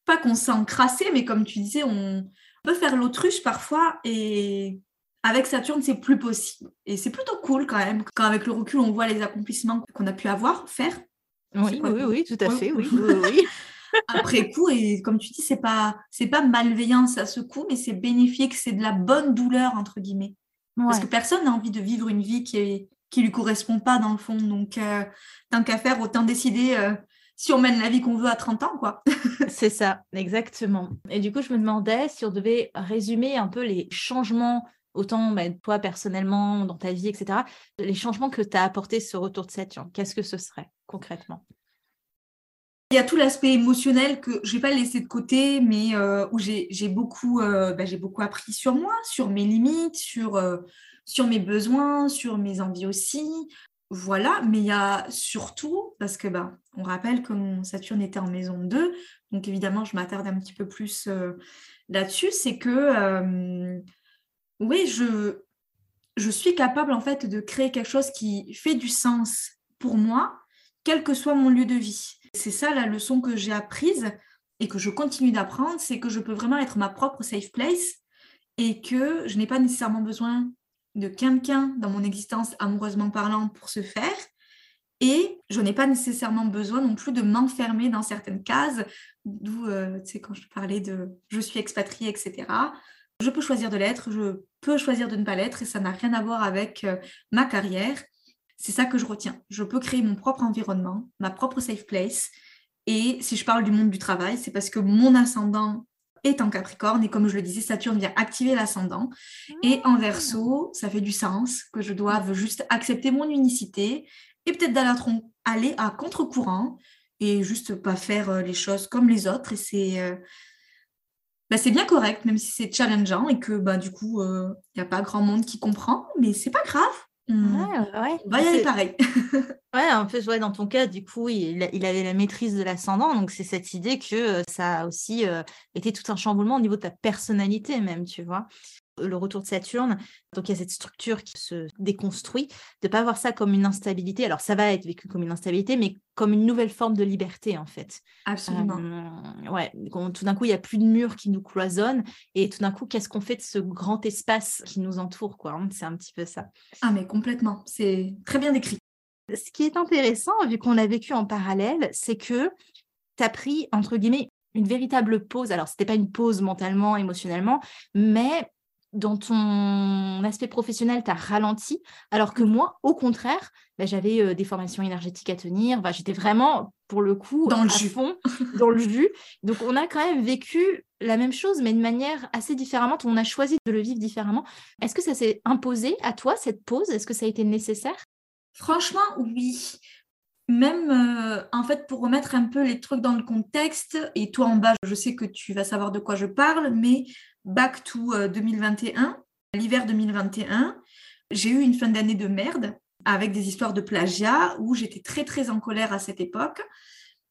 pas qu'on s'encrasse, mais comme tu disais, on peut faire l'autruche parfois et avec Saturne, c'est plus possible. Et c'est plutôt cool quand même, quand avec le recul, on voit les accomplissements qu'on a pu avoir, faire. Oui, oui, oui, tout à fait, oui, oui, Après coup, et comme tu dis, c'est pas, c'est pas malveillance à ce coup, mais c'est bénéfique, c'est de la bonne douleur, entre guillemets. Parce que personne n'a envie de vivre une vie qui est, qui lui correspond pas dans le fond. Donc, euh, tant qu'à faire, autant décider euh, si on mène la vie qu'on veut à 30 ans, quoi. c'est ça, exactement. Et du coup, je me demandais si on devait résumer un peu les changements autant bah, toi personnellement, dans ta vie, etc. Les changements que tu as apportés ce retour de Saturne, qu'est-ce que ce serait concrètement? Il y a tout l'aspect émotionnel que je vais pas laisser de côté, mais euh, où j'ai beaucoup, euh, bah, beaucoup appris sur moi, sur mes limites, sur, euh, sur mes besoins, sur mes envies aussi. Voilà, mais il y a surtout parce que ben, on rappelle que Saturne était en maison 2, donc évidemment je m'attarde un petit peu plus là-dessus, c'est que oui, je, je suis capable en fait de créer quelque chose qui fait du sens pour moi, quel que soit mon lieu de vie. C'est ça la leçon que j'ai apprise et que je continue d'apprendre, c'est que je peux vraiment être ma propre safe place et que je n'ai pas nécessairement besoin de quelqu'un dans mon existence amoureusement parlant pour se faire. Et je n'ai pas nécessairement besoin non plus de m'enfermer dans certaines cases, d'où, euh, tu sais, quand je parlais de je suis expatriée, etc. Je peux choisir de l'être, je peux choisir de ne pas l'être, et ça n'a rien à voir avec euh, ma carrière. C'est ça que je retiens. Je peux créer mon propre environnement, ma propre safe place. Et si je parle du monde du travail, c'est parce que mon ascendant est en Capricorne et comme je le disais, Saturne vient activer l'ascendant. Et en verso, ça fait du sens que je doive juste accepter mon unicité et peut-être aller à contre-courant et juste pas faire euh, les choses comme les autres. Et c'est euh, bah, c'est bien correct, même si c'est challengeant et que bah, du coup, il euh, n'y a pas grand monde qui comprend, mais c'est pas grave. On, ouais, va y aller pareil. ouais, en fait, ouais, dans ton cas, du coup, il, il avait la maîtrise de l'ascendant. Donc, c'est cette idée que ça a aussi été tout un chamboulement au niveau de ta personnalité, même, tu vois le retour de Saturne. Donc il y a cette structure qui se déconstruit, de ne pas voir ça comme une instabilité. Alors ça va être vécu comme une instabilité, mais comme une nouvelle forme de liberté en fait. Absolument. Euh, ouais, tout d'un coup il n'y a plus de murs qui nous cloisonnent et tout d'un coup qu'est-ce qu'on fait de ce grand espace qui nous entoure quoi hein? C'est un petit peu ça. Ah mais complètement, c'est très bien décrit. Ce qui est intéressant, vu qu'on a vécu en parallèle, c'est que tu as pris, entre guillemets, une véritable pause. Alors, ce n'était pas une pause mentalement, émotionnellement, mais dans ton aspect professionnel, tu as ralenti, alors que mmh. moi, au contraire, bah, j'avais des formations énergétiques à tenir. J'étais vraiment, pour le coup, dans le jus. fond, dans le jus. Donc, on a quand même vécu la même chose, mais de manière assez différente. On a choisi de le vivre différemment. Est-ce que ça s'est imposé à toi, cette pause? Est-ce que ça a été nécessaire? Franchement, oui. Même, en fait, pour remettre un peu les trucs dans le contexte, et toi en bas, je sais que tu vas savoir de quoi je parle, mais back to 2021, euh, l'hiver 2021, j'ai eu une fin d'année de merde avec des histoires de plagiat où j'étais très très en colère à cette époque.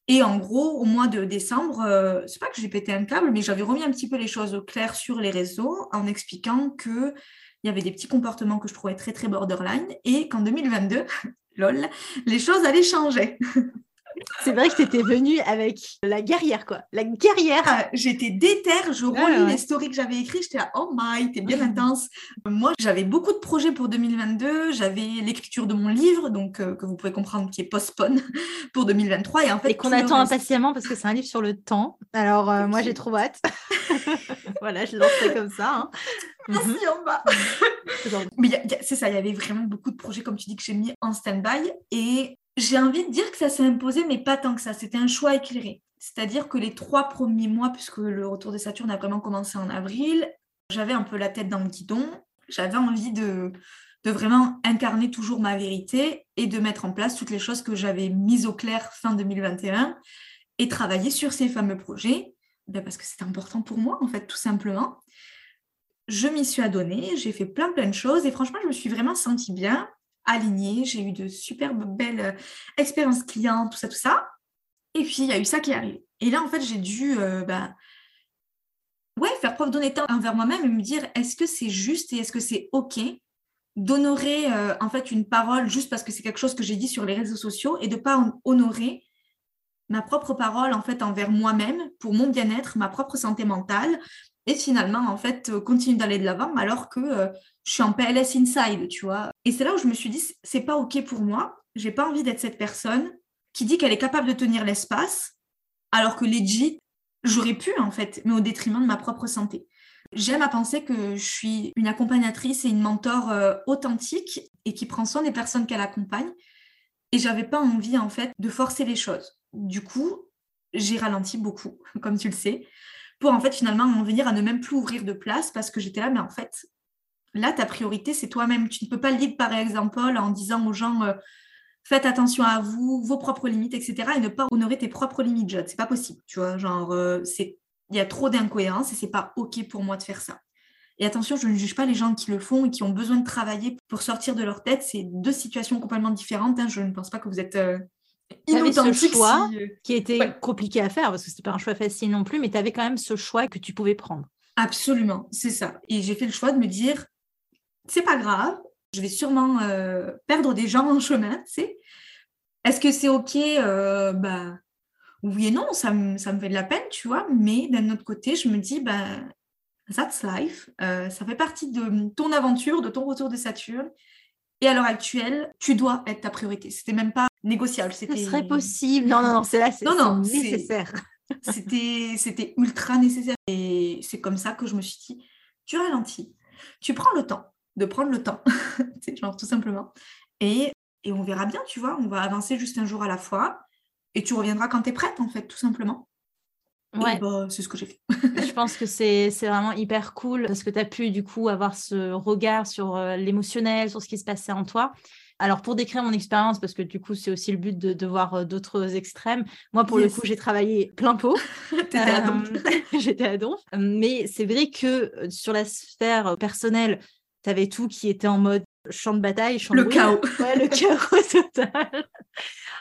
Et en gros, au mois de décembre, euh, c'est pas que j'ai pété un câble, mais j'avais remis un petit peu les choses au clair sur les réseaux en expliquant que il y avait des petits comportements que je trouvais très très borderline et qu'en 2022, lol, les choses allaient changer. C'est vrai que tu étais venue avec la guerrière, quoi. La guerrière. Ah, j'étais déterre, je relis les stories que j'avais écrites, j'étais là, oh my, t'es bien intense. Moi, j'avais beaucoup de projets pour 2022, j'avais l'écriture de mon livre, donc euh, que vous pouvez comprendre qui est postpone pour 2023. Et, en fait, qu'on attend impatiemment parce que c'est un livre sur le temps. Alors, euh, moi, j'ai trop hâte. voilà, je lancerai comme ça. Hein. Merci en bas. Mais c'est ça, il y avait vraiment beaucoup de projets, comme tu dis, que j'ai mis en stand-by. Et j'ai envie de dire que ça s'est imposé, mais pas tant que ça. C'était un choix éclairé. C'est-à-dire que les trois premiers mois, puisque le retour de Saturne a vraiment commencé en avril, j'avais un peu la tête dans le guidon. J'avais envie de, de vraiment incarner toujours ma vérité et de mettre en place toutes les choses que j'avais mises au clair fin 2021 et travailler sur ces fameux projets, ben parce que c'était important pour moi, en fait, tout simplement. Je m'y suis adonnée, j'ai fait plein plein de choses et franchement, je me suis vraiment sentie bien alignée. J'ai eu de superbes belles euh, expériences clients, tout ça, tout ça. Et puis, il y a eu ça qui est arrivé. Et là, en fait, j'ai dû euh, bah, ouais, faire preuve d'honnêteté envers moi-même et me dire est-ce que c'est juste et est-ce que c'est OK d'honorer euh, en fait une parole juste parce que c'est quelque chose que j'ai dit sur les réseaux sociaux et de ne pas honorer ma propre parole en fait envers moi-même pour mon bien-être, ma propre santé mentale et finalement en fait continuer d'aller de l'avant alors que je suis en PLS inside, tu vois. Et c'est là où je me suis dit, c'est pas OK pour moi. J'ai pas envie d'être cette personne qui dit qu'elle est capable de tenir l'espace, alors que legit, j'aurais pu, en fait, mais au détriment de ma propre santé. J'aime à penser que je suis une accompagnatrice et une mentor euh, authentique et qui prend soin des personnes qu'elle accompagne. Et j'avais pas envie, en fait, de forcer les choses. Du coup, j'ai ralenti beaucoup, comme tu le sais, pour en fait finalement en venir à ne même plus ouvrir de place parce que j'étais là, mais en fait, Là, ta priorité, c'est toi-même. Tu ne peux pas le dire par exemple en disant aux gens euh, faites attention à vous, vos propres limites, etc. et ne pas honorer tes propres limites, Jade. C'est pas possible, tu vois. Genre, euh, il y a trop d'incohérences et c'est pas OK pour moi de faire ça. Et attention, je ne juge pas les gens qui le font et qui ont besoin de travailler pour sortir de leur tête. C'est deux situations complètement différentes. Hein. Je ne pense pas que vous êtes euh, inauthentique. ce choix qui était compliqué à faire parce que c'était pas un choix facile non plus, mais tu avais quand même ce choix que tu pouvais prendre. Absolument, c'est ça. Et j'ai fait le choix de me dire, c'est pas grave, je vais sûrement euh, perdre des gens en chemin, tu sais. Est-ce que c'est OK euh, bah, Oui et non, ça me, ça me fait de la peine, tu vois, mais d'un autre côté, je me dis, bah, that's life, euh, ça fait partie de ton aventure, de ton retour de Saturne. Et à l'heure actuelle, tu dois être ta priorité. C'était même pas négociable. Ce serait possible. Non, non, non, c'est là, c'est nécessaire. C'était, c'était ultra nécessaire. Et c'est comme ça que je me suis dit, tu ralentis, tu prends le temps de prendre le temps, genre tout simplement. Et, et on verra bien, tu vois, on va avancer juste un jour à la fois. Et tu reviendras quand tu es prête, en fait, tout simplement. Ouais. Bah, c'est ce que j'ai fait. je pense que c'est vraiment hyper cool parce que tu as pu du coup avoir ce regard sur euh, l'émotionnel, sur ce qui se passait en toi. Alors, pour décrire mon expérience, parce que du coup, c'est aussi le but de, voir euh, d'autres extrêmes, moi, pour le coup, j'ai travaillé plein pot. J'étais à Donf. Mais c'est vrai que euh, sur la sphère personnelle, tu avais tout qui était en mode champ de bataille, champ le de chaos. Ouais, le chaos total.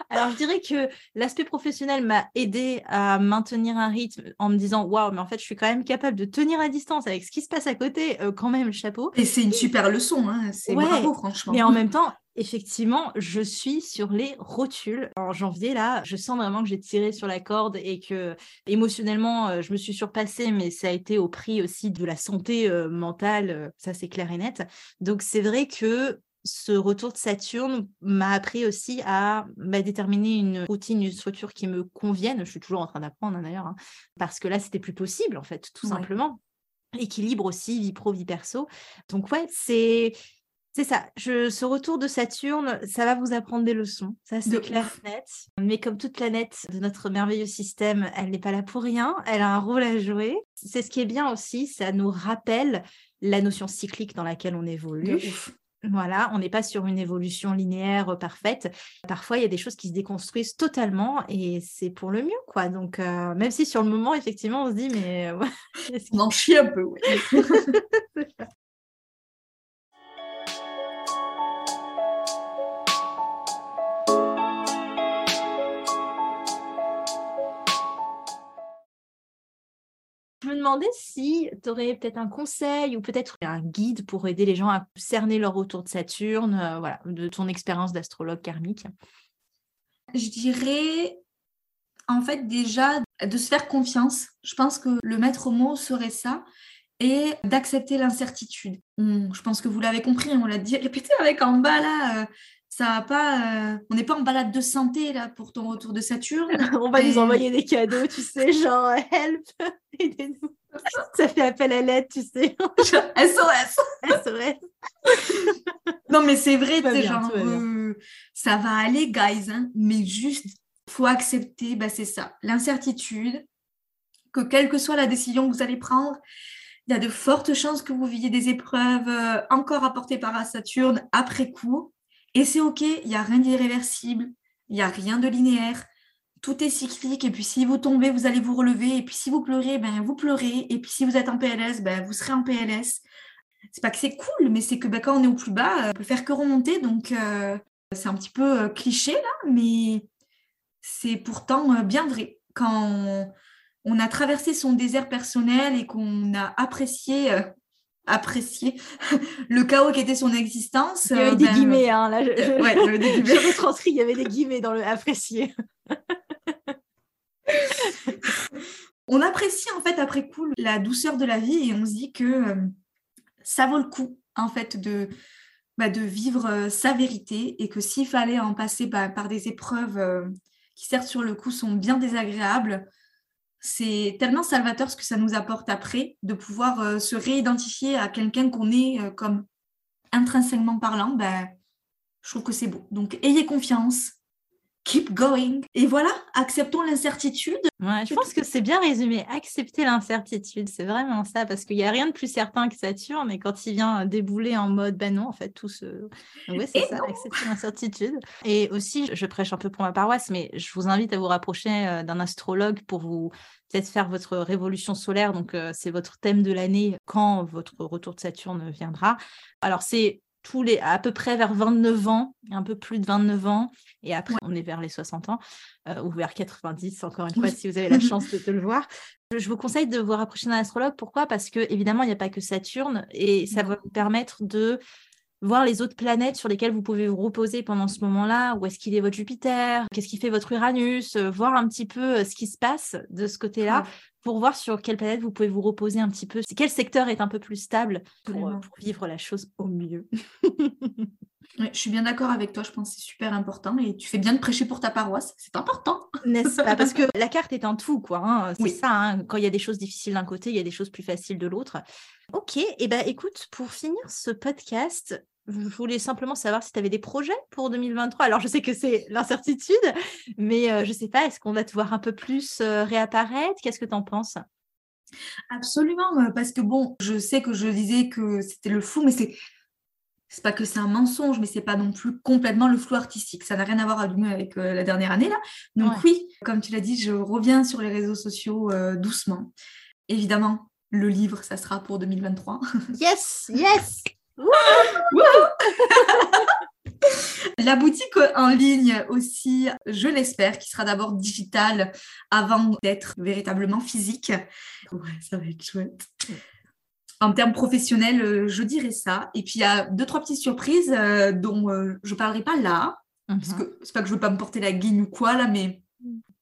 Alors, je dirais que l'aspect professionnel m'a aidé à maintenir un rythme en me disant waouh, mais en fait, je suis quand même capable de tenir à distance avec ce qui se passe à côté, euh, quand même, chapeau. Et c'est une super leçon, hein. c'est bravo, franchement. Mais en même temps, effectivement, je suis sur les rotules. En janvier, là, je sens vraiment que j'ai tiré sur la corde et que émotionnellement, euh, je me suis surpassée, mais ça a été au prix aussi de la santé euh, mentale, ça c'est clair et net. Donc c'est vrai que ce retour de Saturne m'a appris aussi à bah, déterminer une routine, une structure qui me convienne. Je suis toujours en train d'apprendre hein, d'ailleurs, hein, parce que là, c'était plus possible en fait, tout simplement. Équilibre aussi, vie pro, vie perso. Donc ouais, c'est c'est ça. Je, ce retour de Saturne, ça va vous apprendre des leçons. Ça, c'est clair net. Mais comme toute planète de notre merveilleux système, elle n'est pas là pour rien. Elle a un rôle à jouer. C'est ce qui est bien aussi. Ça nous rappelle la notion cyclique dans laquelle on évolue. Voilà, on n'est pas sur une évolution linéaire euh, parfaite. Parfois, il y a des choses qui se déconstruisent totalement et c'est pour le mieux, quoi. Donc, euh, même si sur le moment, effectivement, on se dit, mais... Euh, on en chie un peu, oui. demandais si tu aurais peut-être un conseil ou peut-être un guide pour aider les gens à cerner leur retour de Saturne, euh, voilà, de ton expérience d'astrologue karmique. Je dirais en fait déjà de se faire confiance. Je pense que le maître mot serait ça et d'accepter l'incertitude. je pense que vous l'avez compris, on l'a dit répété avec en bas là. Euh, ça pas, euh, on n'est pas en balade de santé là pour ton retour de Saturne. on va nous envoyer des cadeaux, tu sais, genre help, aidez-nous. Ça fait appel à l'aide, tu sais. SOS. SOS. non, mais c'est vrai, tu genre, euh, ça va aller, guys, hein, mais juste, faut accepter, bah, c'est ça, l'incertitude, que quelle que soit la décision que vous allez prendre, il y a de fortes chances que vous viviez des épreuves euh, encore apportées par Saturne après coup. Et c'est OK, il n'y a rien d'irréversible, il n'y a rien de linéaire. Tout est cyclique. Et puis si vous tombez, vous allez vous relever. Et puis si vous pleurez, ben, vous pleurez. Et puis si vous êtes en PLS, ben, vous serez en PLS. C'est pas que c'est cool, mais c'est que ben, quand on est au plus bas, on peut faire que remonter. Donc euh, c'est un petit peu euh, cliché là, mais c'est pourtant euh, bien vrai. Quand on a traversé son désert personnel et qu'on a apprécié apprécier le chaos qui était son existence. Il y avait des ben, guillemets, hein, là. Je, ouais, des guillemets. je retranscris, il y avait des guillemets dans le apprécier. on apprécie en fait après coup la douceur de la vie et on se dit que euh, ça vaut le coup en fait de, bah, de vivre euh, sa vérité et que s'il fallait en passer bah, par des épreuves euh, qui certes sur le coup sont bien désagréables, c'est tellement salvateur ce que ça nous apporte après, de pouvoir se réidentifier à quelqu'un qu'on est comme intrinsèquement parlant, ben, je trouve que c'est beau. Donc, ayez confiance, keep going. Et voilà, acceptons l'incertitude. je pense que c'est bien résumé. Accepter l'incertitude, c'est vraiment ça, parce qu'il n'y a rien de plus certain que Saturne, mais quand il vient débouler en mode, ben non, en fait, tout se. Oui, c'est ça, accepter l'incertitude. Et aussi, je prêche un peu pour ma paroisse, mais je vous invite à vous rapprocher euh, d'un astrologue pour vous peut-être faire votre révolution solaire. Donc, euh, c'est votre thème de l'année quand votre retour de Saturne viendra. Alors, c'est tous les, à peu près vers 29 ans, un peu plus de 29 ans. Et après, on est vers les 60 ans, euh, ou vers 90, encore une fois, si vous avez la chance de, le voir. Je vous conseille de vous rapprocher d'un astrologue. Pourquoi? Parce que évidemment, il n'y a pas que Saturne, et ça va vous permettre de voir les autres planètes sur lesquelles vous pouvez vous reposer pendant ce moment-là. Où est-ce qu'il est votre Jupiter? Qu'est-ce qui fait votre Uranus? Euh, Voir un petit peu ce qui se passe de ce côté-là pour voir sur quelle planète vous pouvez vous reposer un petit peu. Quel secteur est un peu plus stable pour, euh, vivre la chose au mieux. je suis bien d'accord avec toi, je pense que c'est super important et tu fais bien de prêcher pour ta paroisse, c'est important. N'est-ce pas? Parce que la carte est un tout, quoi. Hein. C'est ça, hein. quand il y a des choses difficiles d'un côté, il y a des choses plus faciles de l'autre. Ok, et eh ben écoute, pour finir ce podcast, je voulais simplement savoir si tu avais des projets pour 2023. Alors, je sais que c'est l'incertitude, mais euh, je ne sais pas, est-ce qu'on va te voir un peu plus euh, réapparaître? Qu'est-ce que tu en penses? Absolument, euh, parce que bon, je sais que je disais que c'était le flou, mais c'est c'est pas que c'est un mensonge, mais c'est pas non plus complètement le flou artistique. Ça n'a rien à voir avec la dernière année là. Donc oui, comme tu l'as dit, je reviens sur les réseaux sociaux doucement. Évidemment, le livre, ça sera pour 2023. Yes, yes. La boutique en ligne aussi, je l'espère, qui sera d'abord digitale avant d'être véritablement physique. Ouais, ça va être chouette. En termes professionnels, je dirais ça. Et puis, il y a deux, trois petites surprises euh, dont euh, je ne parlerai pas là. Parce mhm. que c'est pas que je veux pas me porter la guigne ou quoi, là, mais...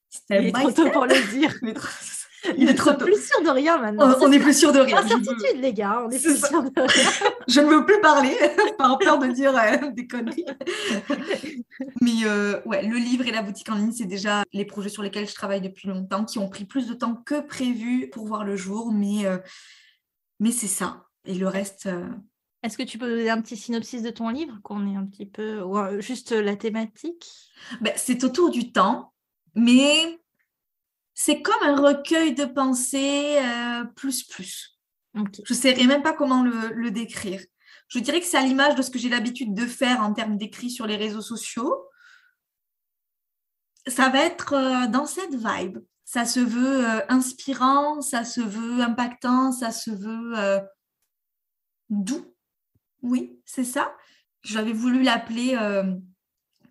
C'est trop tôt pour le dire. Il est trop plus sûr de rien maintenant. On, est plus sûr de rien. Incertitude, les gars, on est, plus sûr de rien. je ne veux plus parler par peur de dire euh, des conneries. Mais euh, ouais, le livre et la boutique en ligne, c'est déjà les projets sur lesquels je travaille depuis longtemps, qui ont pris plus de temps que prévu pour voir le jour. Mais, euh, mais c'est ça. Et le reste. Est-ce que tu peux donner un petit synopsis de ton livre, qu'on est un petit peu. ou juste la thématique? Ben, C'est autour du temps, mais c'est comme un recueil de pensées euh, plus plus. Je ne sais même pas comment le, décrire. Je dirais que c'est à l'image de ce que j'ai l'habitude de faire en termes d'écrit sur les réseaux sociaux. Ça va être euh, dans cette vibe. Ça se veut euh, inspirant, ça se veut impactant, ça se veut doux. Oui, c'est ça. J'avais voulu l'appeler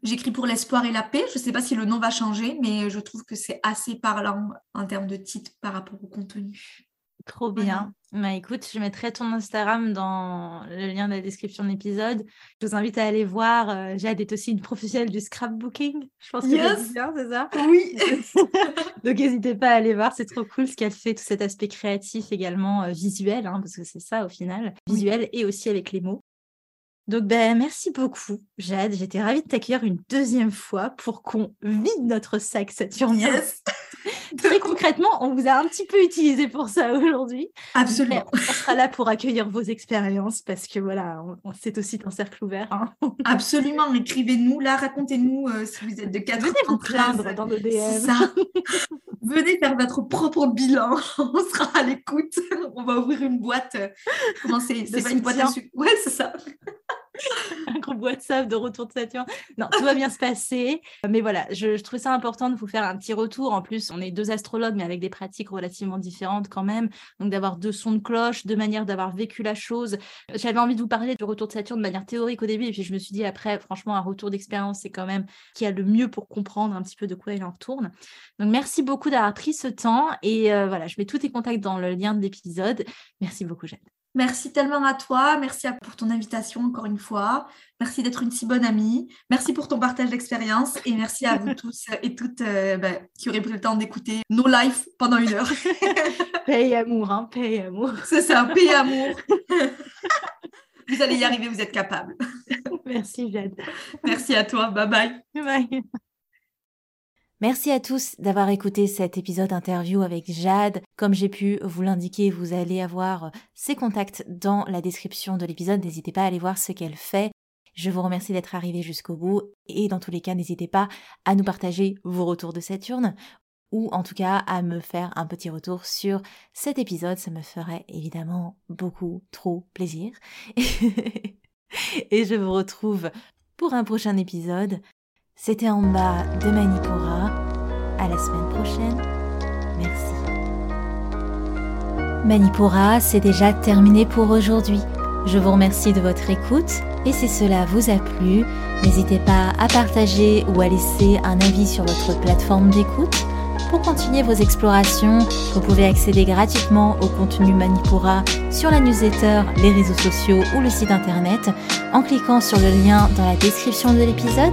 J'écris pour l'espoir et la paix. Je ne sais pas si le nom va changer, mais je trouve que c'est assez parlant en termes de titre par rapport au contenu. Trop bien. Bah, écoute, je mettrai ton Instagram dans le lien de la description de l'épisode. Je vous invite à aller voir. Euh, Jade est aussi une professionnelle du scrapbooking. Je pense que c'est bien, c'est ça? Oui. Donc n'hésitez pas à aller voir, c'est trop cool ce qu'elle fait, tout cet aspect créatif également, euh, visuel, hein, parce que c'est ça au final, visuel et aussi avec les mots. Donc, ben, merci beaucoup, Jade. J'étais ravie de t'accueillir une deuxième fois pour qu'on vide notre sac saturnien. Très concrètement, on vous a un petit peu utilisé pour ça aujourd'hui. Absolument. on sera là pour accueillir vos expériences parce que voilà, c'est aussi un cercle ouvert. Hein. Absolument. Écrivez-nous là, racontez-nous euh, si vous êtes de 4 Venez vous plaindre dans nos DM. ça. Venez faire votre propre bilan. on sera à l'écoute. On va ouvrir une boîte. Comment c'est? C'est pas une boîte à Ouais, c'est ça. un groupe WhatsApp de retour de Saturne. Non, tout va bien se passer. Mais voilà, je, je trouvais ça important de vous faire un petit retour. En plus, on est deux astrologues, mais avec des pratiques relativement différentes quand même. Donc, d'avoir deux sons de cloche, deux manières d'avoir vécu la chose. J'avais envie de vous parler du retour de Saturne de manière théorique au début. Et puis, je me suis dit, après, franchement, un retour d'expérience, c'est quand même qui a le mieux pour comprendre un petit peu de quoi il en retourne. Donc, merci beaucoup d'avoir pris ce temps. Et euh, voilà, je mets tous tes contacts dans le lien de l'épisode. Merci beaucoup, Jeanne. Merci tellement à toi. Merci pour ton invitation encore une fois. Merci d'être une si bonne amie. Merci pour ton partage d'expérience. Et merci à vous tous et toutes euh, bah, qui auraient pris le temps d'écouter nos lives pendant une heure. paix et amour, hein, paix et amour. C'est ça, paix et amour. vous allez y arriver, vous êtes capable. Merci, Jade. Merci à toi. Bye bye. Bye. Merci à tous d'avoir écouté cet épisode interview avec Jade. Comme j'ai pu vous l'indiquer, vous allez avoir ses contacts dans la description de l'épisode. N'hésitez pas à aller voir ce qu'elle fait. Je vous remercie d'être arrivé jusqu'au bout et dans tous les cas, n'hésitez pas à nous partager vos retours de Saturne ou en tout cas à me faire un petit retour sur cet épisode. Ça me ferait évidemment beaucoup trop plaisir. et je vous retrouve pour un prochain épisode. C'était en bas de Manipura. Semaine prochaine. Merci. Manipura, c'est déjà terminé pour aujourd'hui. Je vous remercie de votre écoute Et si cela vous a plu, n'hésitez pas à partager ou à laisser un avis sur votre plateforme d'écoute. Pour continuer vos explorations, vous pouvez accéder gratuitement au contenu Manipura sur la newsletter, les réseaux sociaux ou le site internet en cliquant sur le lien dans la description de l'épisode.